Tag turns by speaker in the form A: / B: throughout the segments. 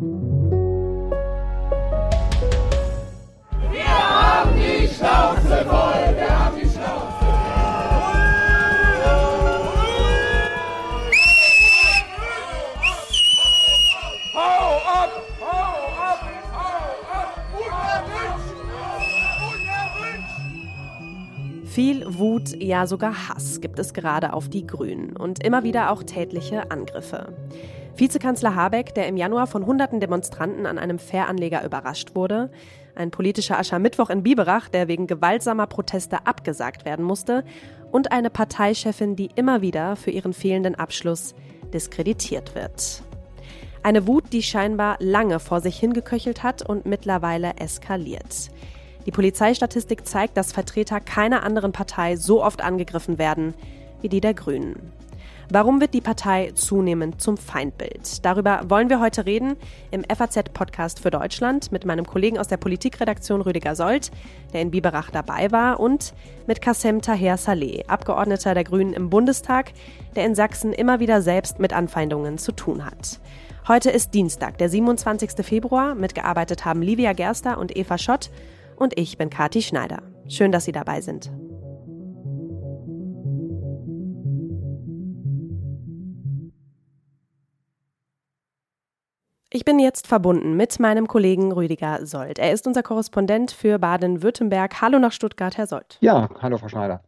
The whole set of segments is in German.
A: Wir haben die Schnauze voll, wir haben die
B: Viel Wut, ja sogar Hass gibt es gerade auf die Grünen und immer wieder auch tätliche Angriffe. Vizekanzler Habeck, der im Januar von hunderten Demonstranten an einem Fähranleger überrascht wurde, ein politischer Aschermittwoch in Biberach, der wegen gewaltsamer Proteste abgesagt werden musste, und eine Parteichefin, die immer wieder für ihren fehlenden Abschluss diskreditiert wird. Eine Wut, die scheinbar lange vor sich hingeköchelt hat und mittlerweile eskaliert. Die Polizeistatistik zeigt, dass Vertreter keiner anderen Partei so oft angegriffen werden wie die der Grünen. Warum wird die Partei zunehmend zum Feindbild? Darüber wollen wir heute reden im FAZ-Podcast für Deutschland mit meinem Kollegen aus der Politikredaktion Rüdiger Sold, der in Biberach dabei war, und mit Kassem Taher Saleh, Abgeordneter der Grünen im Bundestag, der in Sachsen immer wieder selbst mit Anfeindungen zu tun hat. Heute ist Dienstag, der 27. Februar. Mitgearbeitet haben Livia Gerster und Eva Schott und ich bin Kati Schneider. Schön, dass Sie dabei sind. Ich bin jetzt verbunden mit meinem Kollegen Rüdiger Sold. Er ist unser Korrespondent für Baden-Württemberg. Hallo nach Stuttgart, Herr Sold.
C: Ja, hallo Frau Schneider.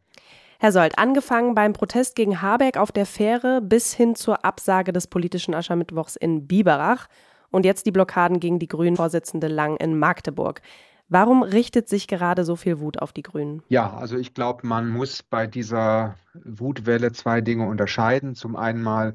B: Herr Sold, angefangen beim Protest gegen Habeck auf der Fähre bis hin zur Absage des politischen Aschermittwochs in Biberach und jetzt die Blockaden gegen die Grünen-Vorsitzende Lang in Magdeburg. Warum richtet sich gerade so viel Wut auf die Grünen?
C: Ja, also ich glaube, man muss bei dieser Wutwelle zwei Dinge unterscheiden. Zum einen mal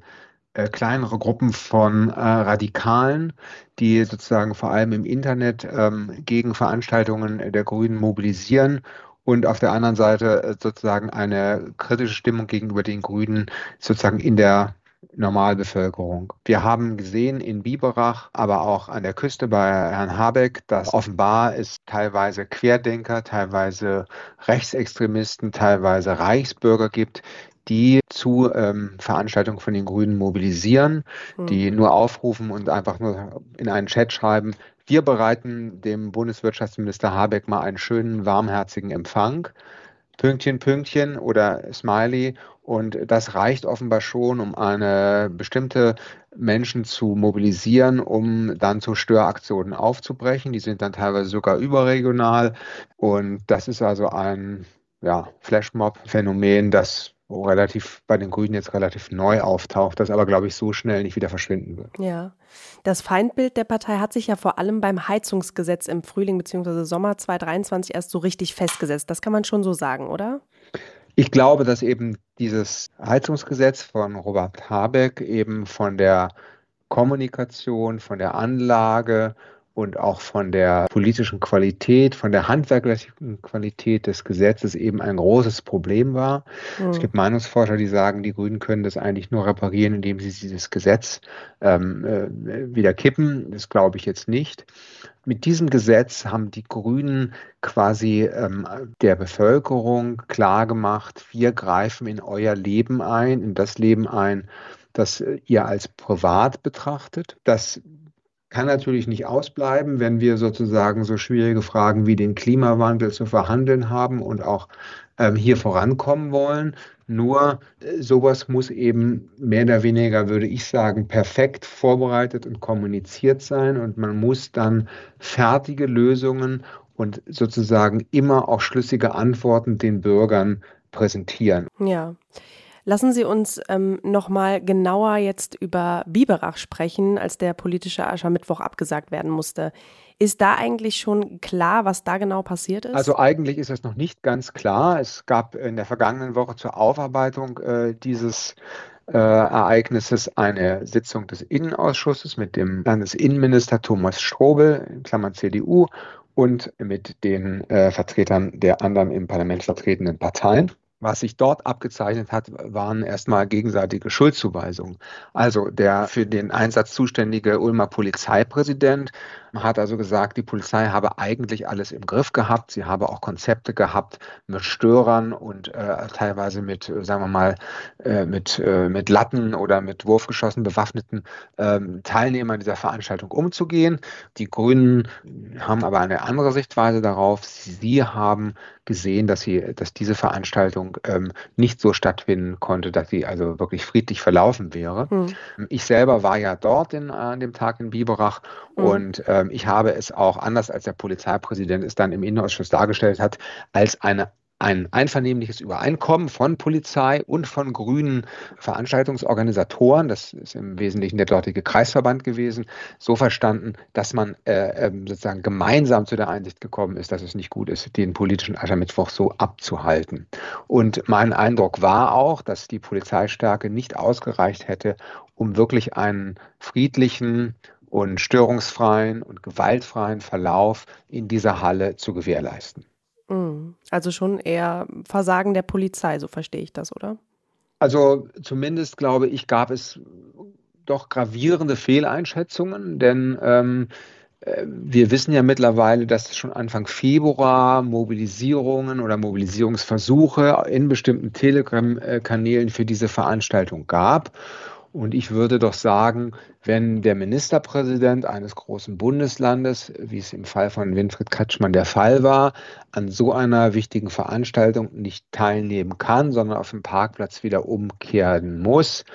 C: äh, kleinere Gruppen von äh, Radikalen, die sozusagen vor allem im Internet ähm, gegen Veranstaltungen der Grünen mobilisieren und auf der anderen Seite äh, sozusagen eine kritische Stimmung gegenüber den Grünen sozusagen in der Normalbevölkerung. Wir haben gesehen in Biberach, aber auch an der Küste bei Herrn Habeck, dass offenbar es teilweise Querdenker, teilweise Rechtsextremisten, teilweise Reichsbürger gibt, die zu ähm, Veranstaltungen von den Grünen mobilisieren, die mhm. nur aufrufen und einfach nur in einen Chat schreiben, wir bereiten dem Bundeswirtschaftsminister Habeck mal einen schönen, warmherzigen Empfang. Pünktchen, Pünktchen oder Smiley. Und das reicht offenbar schon, um eine bestimmte Menschen zu mobilisieren, um dann zu Störaktionen aufzubrechen. Die sind dann teilweise sogar überregional. Und das ist also ein ja, Flashmob-Phänomen, das relativ bei den Grünen jetzt relativ neu auftaucht, das aber, glaube ich, so schnell nicht wieder verschwinden wird.
B: Ja. Das Feindbild der Partei hat sich ja vor allem beim Heizungsgesetz im Frühling bzw. Sommer 2023 erst so richtig festgesetzt. Das kann man schon so sagen, oder?
C: Ich glaube, dass eben dieses Heizungsgesetz von Robert Habeck eben von der Kommunikation, von der Anlage und auch von der politischen Qualität, von der handwerklichen Qualität des Gesetzes eben ein großes Problem war. Mhm. Es gibt Meinungsforscher, die sagen, die Grünen können das eigentlich nur reparieren, indem sie dieses Gesetz ähm, äh, wieder kippen. Das glaube ich jetzt nicht. Mit diesem Gesetz haben die Grünen quasi ähm, der Bevölkerung klargemacht, wir greifen in euer Leben ein, in das Leben ein, das ihr als privat betrachtet. Das kann natürlich nicht ausbleiben, wenn wir sozusagen so schwierige Fragen wie den Klimawandel zu verhandeln haben und auch ähm, hier vorankommen wollen. Nur äh, sowas muss eben mehr oder weniger, würde ich sagen, perfekt vorbereitet und kommuniziert sein und man muss dann fertige Lösungen und sozusagen immer auch schlüssige Antworten den Bürgern präsentieren.
B: Ja. Lassen Sie uns ähm, noch mal genauer jetzt über Biberach sprechen, als der politische Aschermittwoch abgesagt werden musste. Ist da eigentlich schon klar, was da genau passiert ist?
C: Also eigentlich ist es noch nicht ganz klar. Es gab in der vergangenen Woche zur Aufarbeitung äh, dieses äh, Ereignisses eine Sitzung des Innenausschusses mit dem Landesinnenminister Thomas Strobel, in Klammern CDU, und mit den äh, Vertretern der anderen im Parlament vertretenen Parteien. Was sich dort abgezeichnet hat, waren erstmal gegenseitige Schuldzuweisungen. Also der für den Einsatz zuständige Ulmer Polizeipräsident hat also gesagt, die Polizei habe eigentlich alles im Griff gehabt. Sie habe auch Konzepte gehabt mit Störern und äh, teilweise mit, äh, sagen wir mal, äh, mit, äh, mit Latten oder mit Wurfgeschossen bewaffneten ähm, Teilnehmern dieser Veranstaltung umzugehen. Die Grünen haben aber eine andere Sichtweise darauf. Sie haben gesehen, dass sie, dass diese Veranstaltung ähm, nicht so stattfinden konnte, dass sie also wirklich friedlich verlaufen wäre. Mhm. Ich selber war ja dort in, an dem Tag in Biberach mhm. und ähm, ich habe es auch anders als der Polizeipräsident es dann im Innenausschuss dargestellt hat, als eine ein einvernehmliches Übereinkommen von Polizei und von grünen Veranstaltungsorganisatoren, das ist im Wesentlichen der dortige Kreisverband gewesen, so verstanden, dass man äh, ähm, sozusagen gemeinsam zu der Einsicht gekommen ist, dass es nicht gut ist, den politischen Aschermittwoch so abzuhalten. Und mein Eindruck war auch, dass die Polizeistärke nicht ausgereicht hätte, um wirklich einen friedlichen und störungsfreien und gewaltfreien Verlauf in dieser Halle zu gewährleisten.
B: Mhm. Also schon eher Versagen der Polizei, so verstehe ich das, oder?
C: Also zumindest glaube ich, gab es doch gravierende Fehleinschätzungen, denn ähm, äh, wir wissen ja mittlerweile, dass es schon Anfang Februar Mobilisierungen oder Mobilisierungsversuche in bestimmten Telegram-Kanälen für diese Veranstaltung gab. Und ich würde doch sagen, wenn der Ministerpräsident eines großen Bundeslandes, wie es im Fall von Winfried Kretschmann der Fall war, an so einer wichtigen Veranstaltung nicht teilnehmen kann, sondern auf dem Parkplatz wieder umkehren muss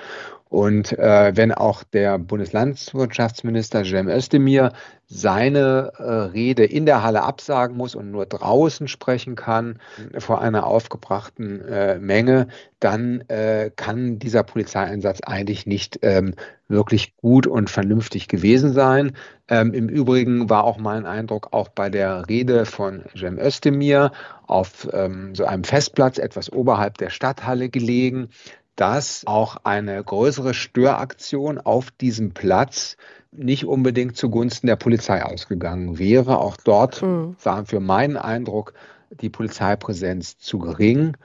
C: und äh, wenn auch der Bundeslandwirtschaftsminister Cem Özdemir seine äh, Rede in der Halle absagen muss und nur draußen sprechen kann vor einer aufgebrachten äh, Menge, dann äh, kann dieser Polizeieinsatz eigentlich nicht ähm, wirklich gut und vernünftig gewesen sein. Ähm, Im Übrigen war auch mein Eindruck auch bei der Rede von Cem Özdemir auf ähm, so einem Festplatz etwas oberhalb der Stadthalle gelegen, dass auch eine größere Störaktion auf diesem Platz nicht unbedingt zugunsten der Polizei ausgegangen wäre. Auch dort mhm. war für meinen Eindruck die Polizeipräsenz zu gering.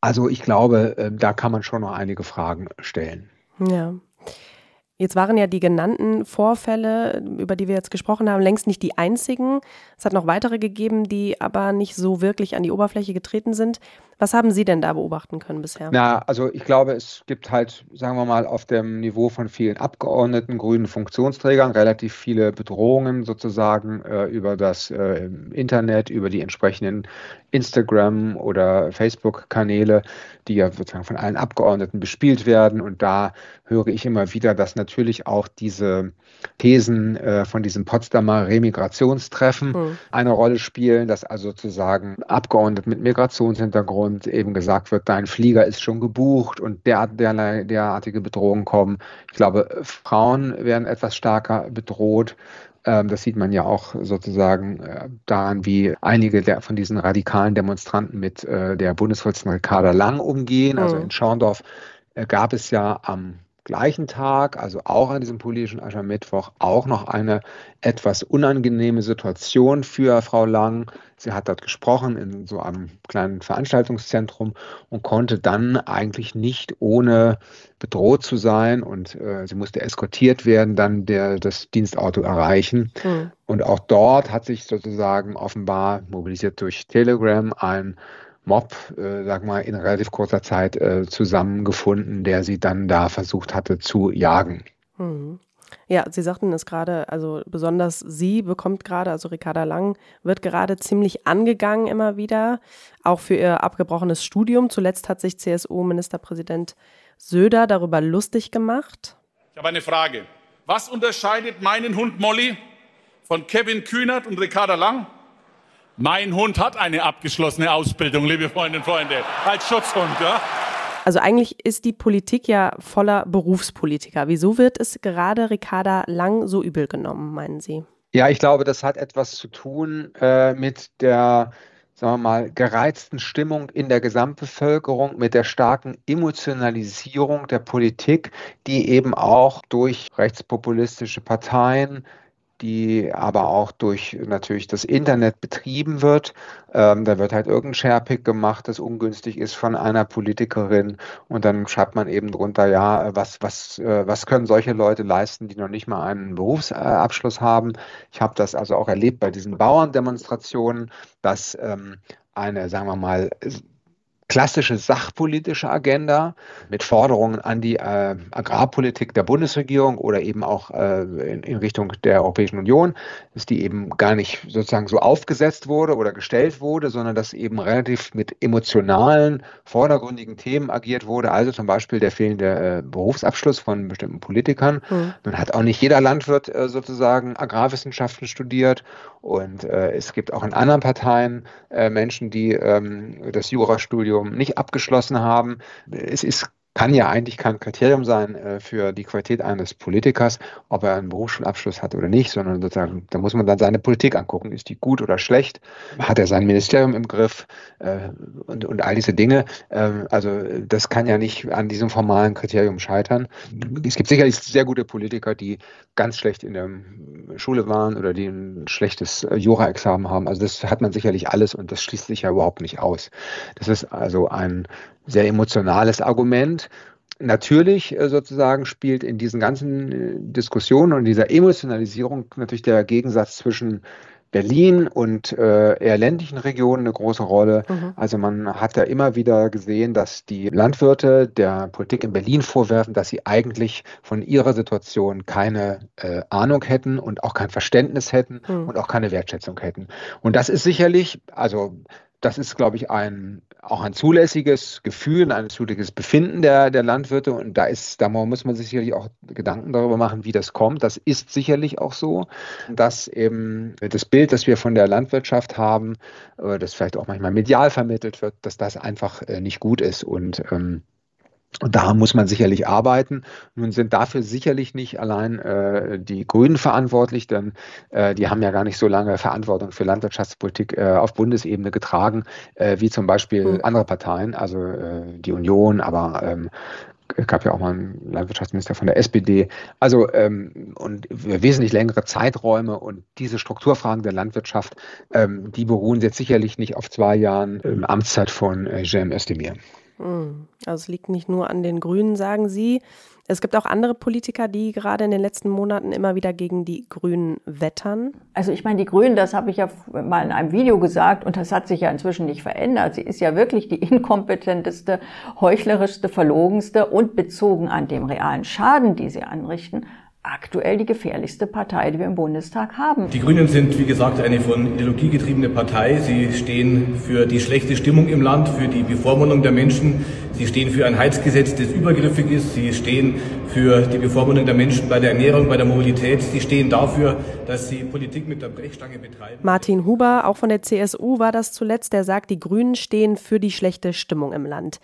C: Also ich glaube, äh, da kann man schon noch einige Fragen stellen.
B: Ja. Jetzt waren ja die genannten Vorfälle, über die wir jetzt gesprochen haben, längst nicht die einzigen. Es hat noch weitere gegeben, die aber nicht so wirklich an die Oberfläche getreten sind. Was haben Sie denn da beobachten können bisher?
C: Na, also ich glaube, es gibt halt, sagen wir mal, auf dem Niveau von vielen Abgeordneten, grünen Funktionsträgern relativ viele Bedrohungen sozusagen äh, über das äh, Internet, über die entsprechenden Instagram- oder Facebook-Kanäle, die ja sozusagen von allen Abgeordneten bespielt werden. Und da höre ich immer wieder, dass natürlich auch diese Thesen äh, von diesem Potsdamer Remigrationstreffen mhm. eine Rolle spielen, dass also sozusagen Abgeordnete mit Migrationshintergrund eben gesagt wird, dein Flieger ist schon gebucht und der, der, derartige Bedrohungen kommen. Ich glaube, Frauen werden etwas stärker bedroht. Ähm, das sieht man ja auch sozusagen äh, daran, wie einige der, von diesen radikalen Demonstranten mit äh, der Bundesvorsitzenden Ricarda Lang umgehen. Also mhm. in Schorndorf äh, gab es ja am gleichen Tag, also auch an diesem politischen Aschermittwoch, auch noch eine etwas unangenehme Situation für Frau Lang. Sie hat dort gesprochen in so einem kleinen Veranstaltungszentrum und konnte dann eigentlich nicht ohne bedroht zu sein und äh, sie musste eskortiert werden, dann der, das Dienstauto erreichen. Mhm. Und auch dort hat sich sozusagen offenbar mobilisiert durch Telegram ein Mob, äh, sag mal, in relativ kurzer Zeit äh, zusammengefunden, der sie dann da versucht hatte zu jagen.
B: Mhm. Ja, Sie sagten es gerade, also besonders sie bekommt gerade, also Ricarda Lang, wird gerade ziemlich angegangen immer wieder, auch für ihr abgebrochenes Studium. Zuletzt hat sich CSU-Ministerpräsident Söder darüber lustig gemacht.
A: Ich habe eine Frage. Was unterscheidet meinen Hund Molly von Kevin Kühnert und Ricarda Lang? Mein Hund hat eine abgeschlossene Ausbildung, liebe Freundinnen und Freunde, als Schutzhund. Ja?
B: Also eigentlich ist die Politik ja voller Berufspolitiker. Wieso wird es gerade Ricarda Lang so übel genommen, meinen Sie?
C: Ja, ich glaube, das hat etwas zu tun äh, mit der sagen wir mal, gereizten Stimmung in der Gesamtbevölkerung, mit der starken Emotionalisierung der Politik, die eben auch durch rechtspopulistische Parteien die aber auch durch natürlich das Internet betrieben wird. Ähm, da wird halt irgendein Sharepick gemacht, das ungünstig ist von einer Politikerin und dann schreibt man eben drunter, ja, was, was, äh, was können solche Leute leisten, die noch nicht mal einen Berufsabschluss haben. Ich habe das also auch erlebt bei diesen Bauerndemonstrationen, dass ähm, eine, sagen wir mal, klassische sachpolitische Agenda mit Forderungen an die äh, Agrarpolitik der Bundesregierung oder eben auch äh, in, in, Richtung der Europäischen Union, dass die eben gar nicht sozusagen so aufgesetzt wurde oder gestellt wurde, sondern dass eben relativ mit emotionalen, vordergründigen Themen agiert wurde, also zum Beispiel der fehlende äh, Berufsabschluss von bestimmten Politikern. Mhm. Nun hat auch nicht jeder Landwirt äh, sozusagen Agrarwissenschaften studiert und äh, es gibt auch in anderen Parteien äh, Menschen, die ähm, das Jurastudium nicht abgeschlossen haben. Es ist kann ja eigentlich kein Kriterium sein äh, für die Qualität eines Politikers, ob er einen Berufsschulabschluss hat oder nicht, sondern sozusagen, da muss man dann seine Politik angucken. Ist die gut oder schlecht? Hat er sein Ministerium im Griff? Äh, und, und all diese Dinge. Äh, also das kann ja nicht an diesem formalen Kriterium scheitern. Es gibt sicherlich sehr gute Politiker, die ganz schlecht in der Schule waren oder die ein schlechtes Jura-Examen haben. Also das hat man sicherlich alles und das schließt sich ja überhaupt nicht aus. Das ist also ein sehr emotionales Argument. Natürlich äh, sozusagen spielt in diesen ganzen äh, Diskussionen und dieser Emotionalisierung natürlich der Gegensatz zwischen Berlin und äh, eher ländlichen Regionen eine große Rolle. Mhm. Also man hat ja immer wieder gesehen, dass die Landwirte der Politik in Berlin vorwerfen, dass sie eigentlich von ihrer Situation keine äh, Ahnung hätten und auch kein Verständnis hätten mhm. und auch keine Wertschätzung hätten. Und das ist sicherlich, also das ist, glaube ich, ein, auch ein zulässiges Gefühl, ein zulässiges Befinden der, der Landwirte. Und da ist, da muss man sich sicherlich auch Gedanken darüber machen, wie das kommt. Das ist sicherlich auch so, dass eben das Bild, das wir von der Landwirtschaft haben, äh, das vielleicht auch manchmal medial vermittelt wird, dass das einfach äh, nicht gut ist. Und ähm, und da muss man sicherlich arbeiten. Nun sind dafür sicherlich nicht allein äh, die Grünen verantwortlich, denn äh, die haben ja gar nicht so lange Verantwortung für Landwirtschaftspolitik äh, auf Bundesebene getragen, äh, wie zum Beispiel mhm. andere Parteien, also äh, die Union, aber ähm, es gab ja auch mal einen Landwirtschaftsminister von der SPD. Also ähm, und wesentlich längere Zeiträume und diese Strukturfragen der Landwirtschaft, ähm, die beruhen jetzt sicherlich nicht auf zwei Jahren ähm, Amtszeit von äh, Jem Özdemir.
B: Hm. Also es liegt nicht nur an den Grünen, sagen Sie. Es gibt auch andere Politiker, die gerade in den letzten Monaten immer wieder gegen die Grünen wettern.
D: Also ich meine, die Grünen, das habe ich ja mal in einem Video gesagt und das hat sich ja inzwischen nicht verändert. Sie ist ja wirklich die inkompetenteste, heuchlerischste, verlogenste und bezogen an dem realen Schaden, die sie anrichten, aktuell die gefährlichste Partei, die wir im Bundestag haben.
E: Die Grünen sind, wie gesagt, eine von Ideologie getriebene Partei. Sie stehen für die schlechte Stimmung im Land, für die Bevormundung der Menschen. Sie stehen für ein Heizgesetz, das übergriffig ist. Sie stehen für die Bevormundung der Menschen bei der Ernährung, bei der Mobilität. Sie stehen dafür, dass sie Politik mit der Brechstange betreiben.
B: Martin Huber, auch von der CSU, war das zuletzt, der sagt, die Grünen stehen für die schlechte Stimmung im Land.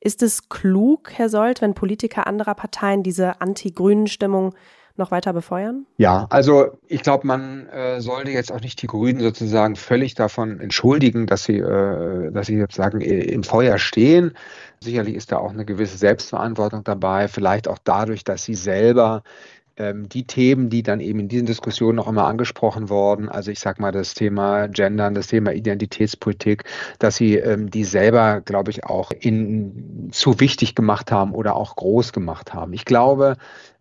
B: Ist es klug, Herr Sold, wenn Politiker anderer Parteien diese anti-grünen Stimmung noch weiter befeuern?
C: Ja, also ich glaube, man äh, sollte jetzt auch nicht die Grünen sozusagen völlig davon entschuldigen, dass sie, äh, dass sie sozusagen im Feuer stehen. Sicherlich ist da auch eine gewisse Selbstverantwortung dabei, vielleicht auch dadurch, dass sie selber ähm, die Themen, die dann eben in diesen Diskussionen noch immer angesprochen wurden, also ich sage mal das Thema Gendern, das Thema Identitätspolitik, dass sie ähm, die selber, glaube ich, auch in, zu wichtig gemacht haben oder auch groß gemacht haben. Ich glaube,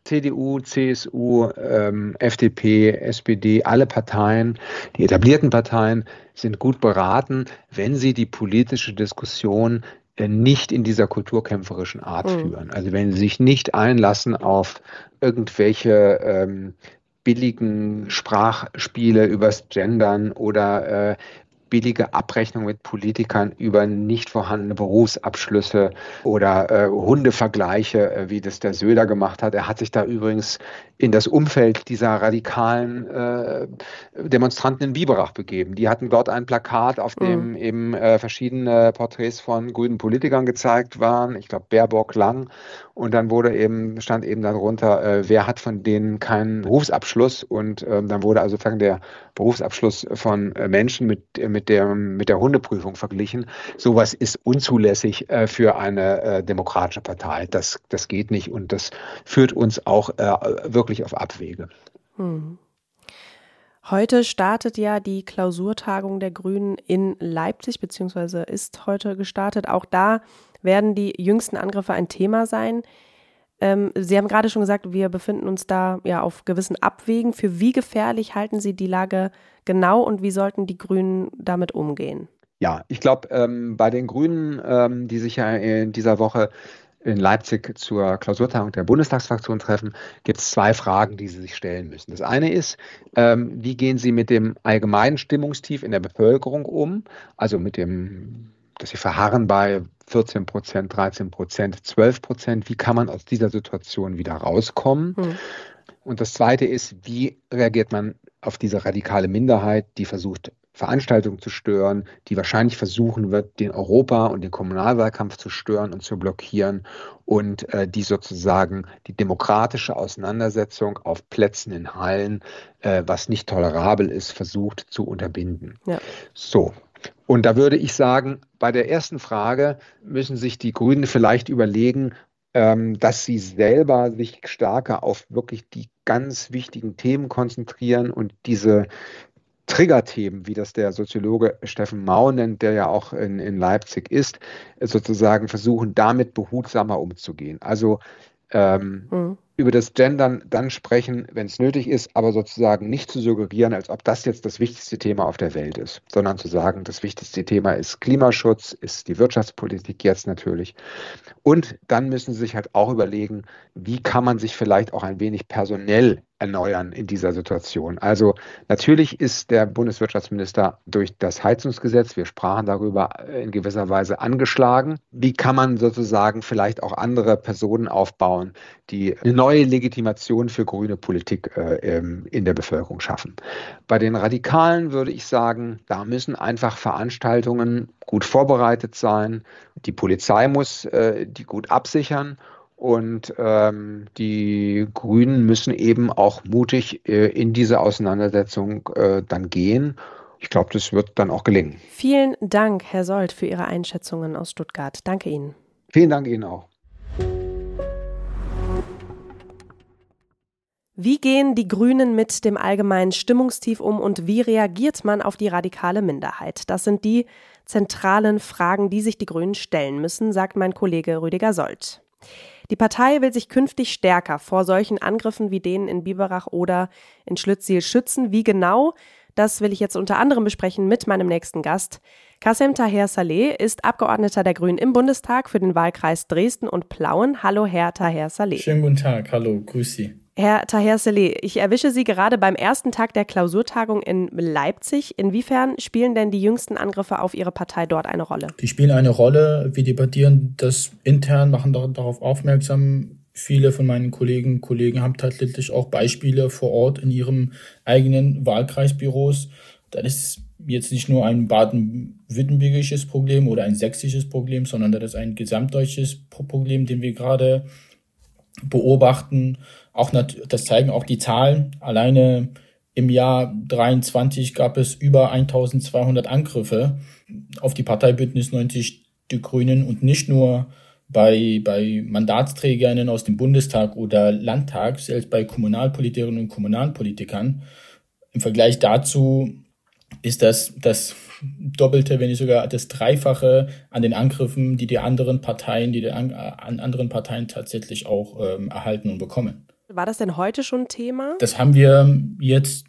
C: CDU, CSU, ähm, FDP, SPD, alle Parteien, die etablierten Parteien sind gut beraten, wenn sie die politische Diskussion äh, nicht in dieser kulturkämpferischen Art mhm. führen. Also wenn sie sich nicht einlassen auf irgendwelche ähm, billigen Sprachspiele übers Gendern oder äh, billige Abrechnung mit Politikern über nicht vorhandene Berufsabschlüsse oder äh, Hundevergleiche, äh, wie das der Söder gemacht hat. Er hat sich da übrigens in das Umfeld dieser radikalen äh, Demonstranten in Biberach begeben. Die hatten dort ein Plakat, auf dem mhm. eben äh, verschiedene Porträts von grünen Politikern gezeigt waren. Ich glaube Baerbock, Lang. Und dann wurde eben, stand eben darunter, äh, wer hat von denen keinen Berufsabschluss. Und ähm, dann wurde also der Berufsabschluss von äh, Menschen mit, mit, der, mit der Hundeprüfung verglichen. Sowas ist unzulässig äh, für eine äh, demokratische Partei. Das, das geht nicht und das führt uns auch äh, wirklich auf Abwege. Hm.
B: Heute startet ja die Klausurtagung der Grünen in Leipzig, beziehungsweise ist heute gestartet. Auch da werden die jüngsten Angriffe ein Thema sein. Ähm, Sie haben gerade schon gesagt, wir befinden uns da ja auf gewissen Abwägen. Für wie gefährlich halten Sie die Lage genau und wie sollten die Grünen damit umgehen?
C: Ja, ich glaube, ähm, bei den Grünen, ähm, die sich ja in dieser Woche in Leipzig zur Klausurtagung der Bundestagsfraktion treffen, gibt es zwei Fragen, die Sie sich stellen müssen. Das eine ist, ähm, wie gehen Sie mit dem allgemeinen Stimmungstief in der Bevölkerung um, also mit dem, dass Sie verharren bei 14 Prozent, 13 Prozent, 12 Prozent. Wie kann man aus dieser Situation wieder rauskommen? Hm. Und das zweite ist, wie reagiert man auf diese radikale Minderheit, die versucht, Veranstaltungen zu stören, die wahrscheinlich versuchen wird, den Europa- und den Kommunalwahlkampf zu stören und zu blockieren und äh, die sozusagen die demokratische Auseinandersetzung auf Plätzen in Hallen, äh, was nicht tolerabel ist, versucht zu unterbinden. Ja. So. Und da würde ich sagen, bei der ersten Frage müssen sich die Grünen vielleicht überlegen, ähm, dass sie selber sich stärker auf wirklich die ganz wichtigen Themen konzentrieren und diese Triggerthemen, wie das der Soziologe Steffen Mau nennt, der ja auch in, in Leipzig ist, sozusagen versuchen, damit behutsamer umzugehen. Also ähm, mhm über das Gendern dann sprechen, wenn es nötig ist, aber sozusagen nicht zu suggerieren, als ob das jetzt das wichtigste Thema auf der Welt ist, sondern zu sagen, das wichtigste Thema ist Klimaschutz, ist die Wirtschaftspolitik jetzt natürlich. Und dann müssen Sie sich halt auch überlegen, wie kann man sich vielleicht auch ein wenig personell erneuern in dieser Situation. Also natürlich ist der Bundeswirtschaftsminister durch das Heizungsgesetz, wir sprachen darüber, in gewisser Weise angeschlagen. Wie kann man sozusagen vielleicht auch andere Personen aufbauen, die eine neue Legitimation für grüne Politik äh, ähm, in der Bevölkerung schaffen? Bei den Radikalen würde ich sagen, da müssen einfach Veranstaltungen gut vorbereitet sein. Die Polizei muss äh, die gut absichern und ähm, die Grünen müssen eben auch mutig äh, in diese Auseinandersetzung äh, dann gehen. Ich glaube, das wird dann auch gelingen.
B: Vielen Dank, Herr Sold, für Ihre Einschätzungen aus Stuttgart. Danke Ihnen.
C: Vielen Dank Ihnen auch.
B: Wie gehen die Grünen mit dem allgemeinen Stimmungstief um und wie reagiert man auf die radikale Minderheit? Das sind die zentralen Fragen, die sich die Grünen stellen müssen, sagt mein Kollege Rüdiger Sold. Die Partei will sich künftig stärker vor solchen Angriffen wie denen in Biberach oder in Schlüttsiel schützen. Wie genau? Das will ich jetzt unter anderem besprechen mit meinem nächsten Gast. Kassem Taher Saleh ist Abgeordneter der Grünen im Bundestag für den Wahlkreis Dresden und Plauen. Hallo, Herr Taher Saleh.
F: Schönen guten Tag. Hallo, grüß Sie.
B: Herr Taher Saleh, ich erwische Sie gerade beim ersten Tag der Klausurtagung in Leipzig. Inwiefern spielen denn die jüngsten Angriffe auf Ihre Partei dort eine Rolle?
F: Die spielen eine Rolle. Wir debattieren das intern, machen darauf aufmerksam. Viele von meinen Kollegen Kollegen haben tatsächlich auch Beispiele vor Ort in ihrem eigenen Wahlkreisbüros. Das ist jetzt nicht nur ein baden-württembergisches Problem oder ein sächsisches Problem, sondern das ist ein gesamtdeutsches Problem, den wir gerade beobachten. Auch das zeigen auch die Zahlen. Alleine im Jahr 23 gab es über 1200 Angriffe auf die Parteibündnis 90 Die Grünen und nicht nur bei, bei Mandatsträgerinnen aus dem Bundestag oder Landtag, selbst bei Kommunalpolitikerinnen und Kommunalpolitikern. Im Vergleich dazu ist das das Doppelte, wenn nicht sogar das Dreifache an den Angriffen, die die anderen Parteien, die die an, an anderen Parteien tatsächlich auch ähm, erhalten und bekommen.
B: War das denn heute schon Thema?
F: Das haben wir jetzt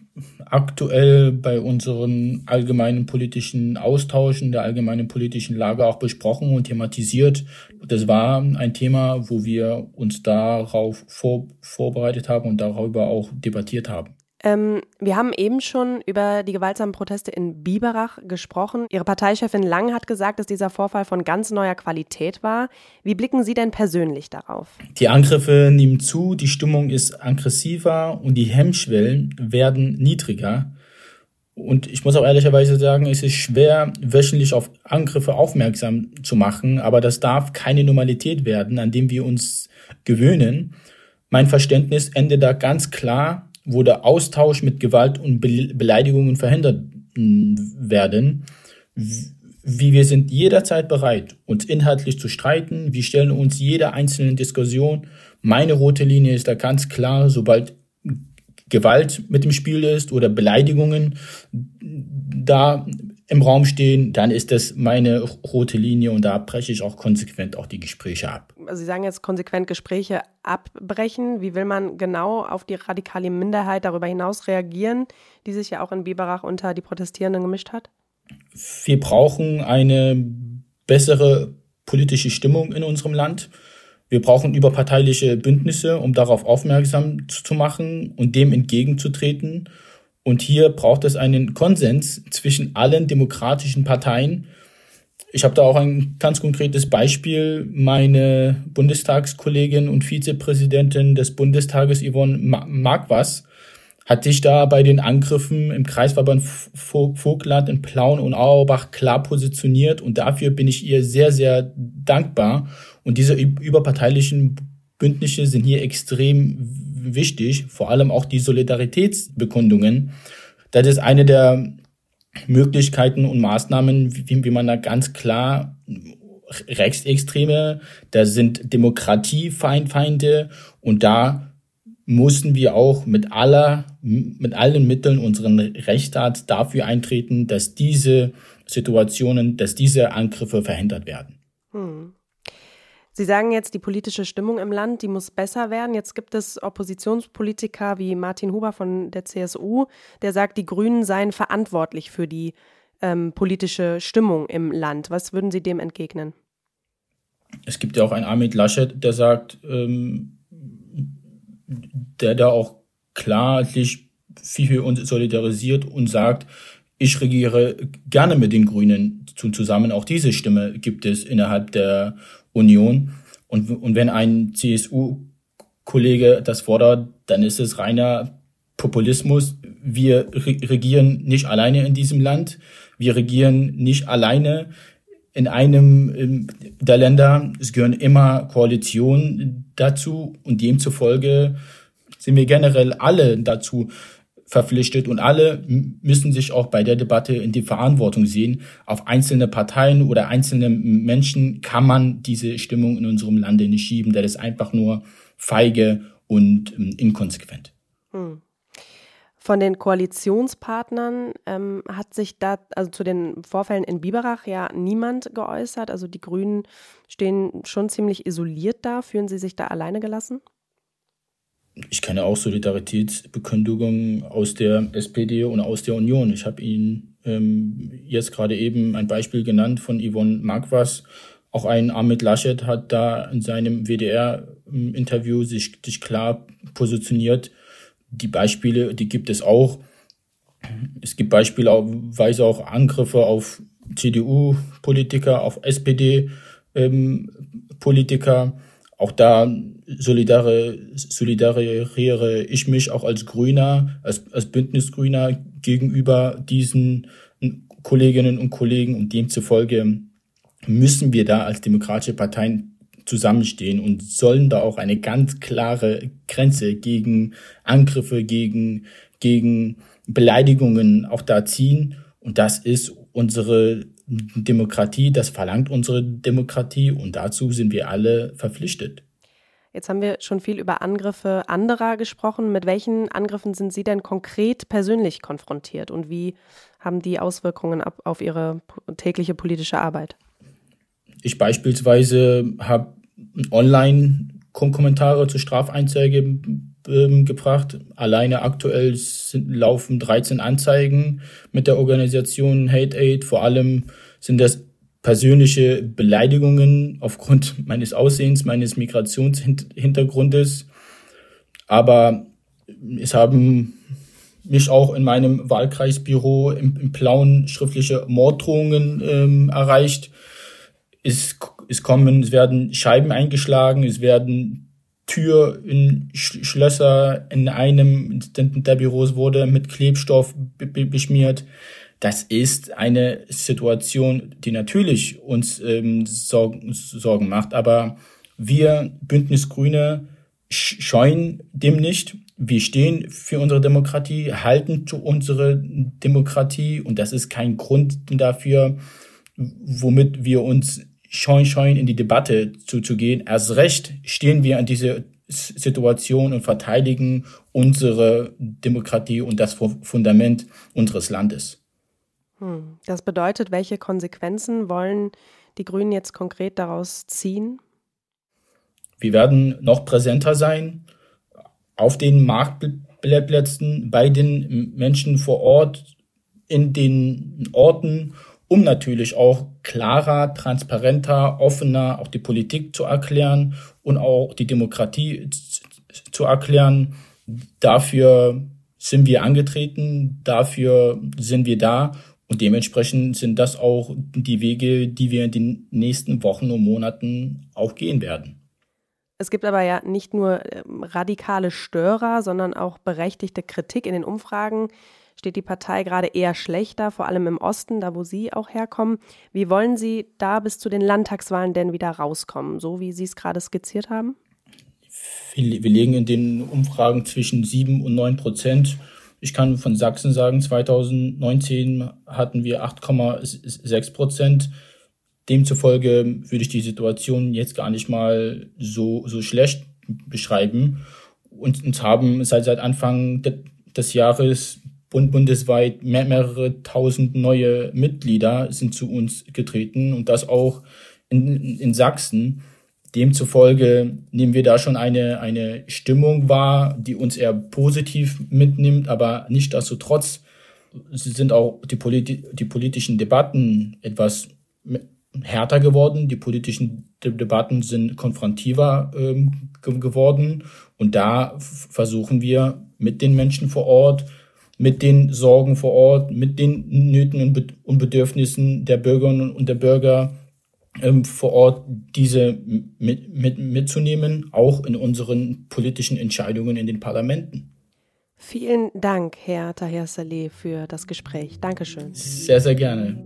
F: aktuell bei unseren allgemeinen politischen Austauschen, der allgemeinen politischen Lage auch besprochen und thematisiert. Das war ein Thema, wo wir uns darauf vor, vorbereitet haben und darüber auch debattiert haben.
B: Ähm, wir haben eben schon über die gewaltsamen Proteste in Biberach gesprochen. Ihre Parteichefin Lang hat gesagt, dass dieser Vorfall von ganz neuer Qualität war. Wie blicken Sie denn persönlich darauf?
F: Die Angriffe nehmen zu, die Stimmung ist aggressiver und die Hemmschwellen werden niedriger. Und ich muss auch ehrlicherweise sagen, es ist schwer, wöchentlich auf Angriffe aufmerksam zu machen, aber das darf keine Normalität werden, an dem wir uns gewöhnen. Mein Verständnis endet da ganz klar wo der Austausch mit Gewalt und Beleidigungen verhindert werden. Wie wir sind jederzeit bereit, uns inhaltlich zu streiten. Wir stellen uns jeder einzelnen Diskussion. Meine rote Linie ist da ganz klar, sobald Gewalt mit dem Spiel ist oder Beleidigungen da im Raum stehen, dann ist das meine rote Linie und da breche ich auch konsequent auch die Gespräche ab.
B: Also Sie sagen jetzt konsequent Gespräche abbrechen. Wie will man genau auf die radikale Minderheit darüber hinaus reagieren, die sich ja auch in Biberach unter die Protestierenden gemischt hat?
F: Wir brauchen eine bessere politische Stimmung in unserem Land. Wir brauchen überparteiliche Bündnisse, um darauf aufmerksam zu machen und dem entgegenzutreten. Und hier braucht es einen Konsens zwischen allen demokratischen Parteien. Ich habe da auch ein ganz konkretes Beispiel. Meine Bundestagskollegin und Vizepräsidentin des Bundestages, Yvonne Marquas, hat sich da bei den Angriffen im Kreisverband Vogtland in Plauen und Auerbach klar positioniert und dafür bin ich ihr sehr, sehr dankbar. Und diese überparteilichen Bündnisse sind hier extrem wichtig, vor allem auch die Solidaritätsbekundungen. Das ist eine der Möglichkeiten und Maßnahmen, wie, wie man da ganz klar Rechtsextreme, da sind Demokratiefeinde und da mussten wir auch mit aller, mit allen Mitteln unseren Rechtsstaat dafür eintreten, dass diese Situationen, dass diese Angriffe verhindert werden. Hm.
B: Sie sagen jetzt, die politische Stimmung im Land, die muss besser werden. Jetzt gibt es Oppositionspolitiker wie Martin Huber von der CSU, der sagt, die Grünen seien verantwortlich für die ähm, politische Stimmung im Land. Was würden Sie dem entgegnen?
F: Es gibt ja auch einen Armin Laschet, der sagt, ähm, der da auch klar sich viel uns solidarisiert und sagt, ich regiere gerne mit den Grünen zusammen. Auch diese Stimme gibt es innerhalb der Union. Und, und wenn ein CSU-Kollege das fordert, dann ist es reiner Populismus. Wir regieren nicht alleine in diesem Land. Wir regieren nicht alleine in einem der Länder. Es gehören immer Koalitionen dazu und demzufolge sind wir generell alle dazu verpflichtet und alle müssen sich auch bei der Debatte in die Verantwortung sehen. Auf einzelne Parteien oder einzelne Menschen kann man diese Stimmung in unserem Lande nicht schieben. Das ist einfach nur feige und ähm, inkonsequent. Hm.
B: Von den Koalitionspartnern ähm, hat sich da, also zu den Vorfällen in Biberach ja niemand geäußert. Also die Grünen stehen schon ziemlich isoliert da. Fühlen Sie sich da alleine gelassen?
F: Ich kenne auch Solidaritätsbekündigungen aus der SPD und aus der Union. Ich habe Ihnen ähm, jetzt gerade eben ein Beispiel genannt von Yvonne Marquas. Auch ein Ahmed Laschet hat da in seinem WDR-Interview sich, sich klar positioniert. Die Beispiele, die gibt es auch. Es gibt beispielsweise auch Angriffe auf CDU-Politiker, auf SPD-Politiker. Ähm, auch da solidariere ich mich auch als Grüner, als, als Bündnisgrüner gegenüber diesen Kolleginnen und Kollegen und demzufolge müssen wir da als demokratische Parteien zusammenstehen und sollen da auch eine ganz klare Grenze gegen Angriffe, gegen, gegen Beleidigungen auch da ziehen. Und das ist unsere Demokratie, das verlangt unsere Demokratie und dazu sind wir alle verpflichtet.
B: Jetzt haben wir schon viel über Angriffe anderer gesprochen. Mit welchen Angriffen sind Sie denn konkret persönlich konfrontiert und wie haben die Auswirkungen auf Ihre tägliche politische Arbeit?
F: Ich beispielsweise habe online Kommentare zur Strafeinzeige äh, gebracht. Alleine aktuell sind, laufen 13 Anzeigen mit der Organisation Hate Aid. Vor allem sind das persönliche Beleidigungen aufgrund meines Aussehens, meines Migrationshintergrundes. Aber es haben mich auch in meinem Wahlkreisbüro im, im Plauen schriftliche Morddrohungen ähm, erreicht. Es, es kommen, es werden Scheiben eingeschlagen, es werden Tür in Sch Schlösser in einem der Büros wurde mit Klebstoff beschmiert. Das ist eine Situation, die natürlich uns ähm, Sorgen, Sorgen macht, aber wir Bündnisgrüne scheuen dem nicht. Wir stehen für unsere Demokratie, halten zu unserer Demokratie und das ist kein Grund dafür, womit wir uns scheuen, scheuen in die Debatte zuzugehen. Erst recht stehen wir an diese Situation und verteidigen unsere Demokratie und das Fundament unseres Landes.
B: Hm. Das bedeutet, welche Konsequenzen wollen die Grünen jetzt konkret daraus ziehen?
F: Wir werden noch präsenter sein auf den Marktplätzen, bei den Menschen vor Ort, in den Orten, um natürlich auch klarer, transparenter, offener auch die Politik zu erklären und auch die Demokratie zu erklären. Dafür sind wir angetreten, dafür sind wir da und dementsprechend sind das auch die Wege, die wir in den nächsten Wochen und Monaten auch gehen werden.
B: Es gibt aber ja nicht nur ähm, radikale Störer, sondern auch berechtigte Kritik in den Umfragen steht die Partei gerade eher schlechter, vor allem im Osten, da wo Sie auch herkommen. Wie wollen Sie da bis zu den Landtagswahlen denn wieder rauskommen, so wie Sie es gerade skizziert haben?
F: Wir liegen in den Umfragen zwischen 7 und 9 Prozent. Ich kann von Sachsen sagen, 2019 hatten wir 8,6 Prozent. Demzufolge würde ich die Situation jetzt gar nicht mal so, so schlecht beschreiben. Und uns haben seit, seit Anfang des Jahres und bundesweit mehr, mehrere tausend neue Mitglieder sind zu uns getreten und das auch in, in Sachsen. Demzufolge nehmen wir da schon eine, eine Stimmung wahr, die uns eher positiv mitnimmt, aber nicht desto trotz sind auch die, politi die politischen Debatten etwas härter geworden. Die politischen De Debatten sind konfrontiver ähm, geworden. Und da versuchen wir mit den Menschen vor Ort mit den Sorgen vor Ort, mit den Nöten und Bedürfnissen der Bürgerinnen und der Bürger ähm, vor Ort diese mit, mit, mitzunehmen, auch in unseren politischen Entscheidungen in den Parlamenten.
B: Vielen Dank, Herr Tahir Saleh, für das Gespräch. Dankeschön.
F: Sehr, sehr gerne.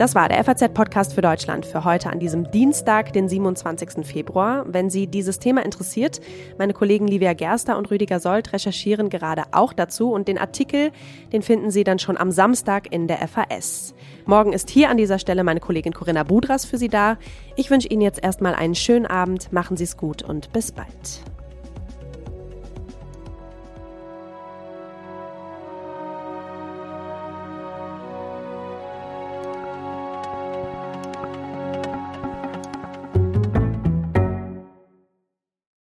B: Das war der FAZ-Podcast für Deutschland für heute an diesem Dienstag, den 27. Februar. Wenn Sie dieses Thema interessiert, meine Kollegen Livia Gerster und Rüdiger Sold recherchieren gerade auch dazu und den Artikel, den finden Sie dann schon am Samstag in der FAS. Morgen ist hier an dieser Stelle meine Kollegin Corinna Budras für Sie da. Ich wünsche Ihnen jetzt erstmal einen schönen Abend, machen Sie es gut und bis bald.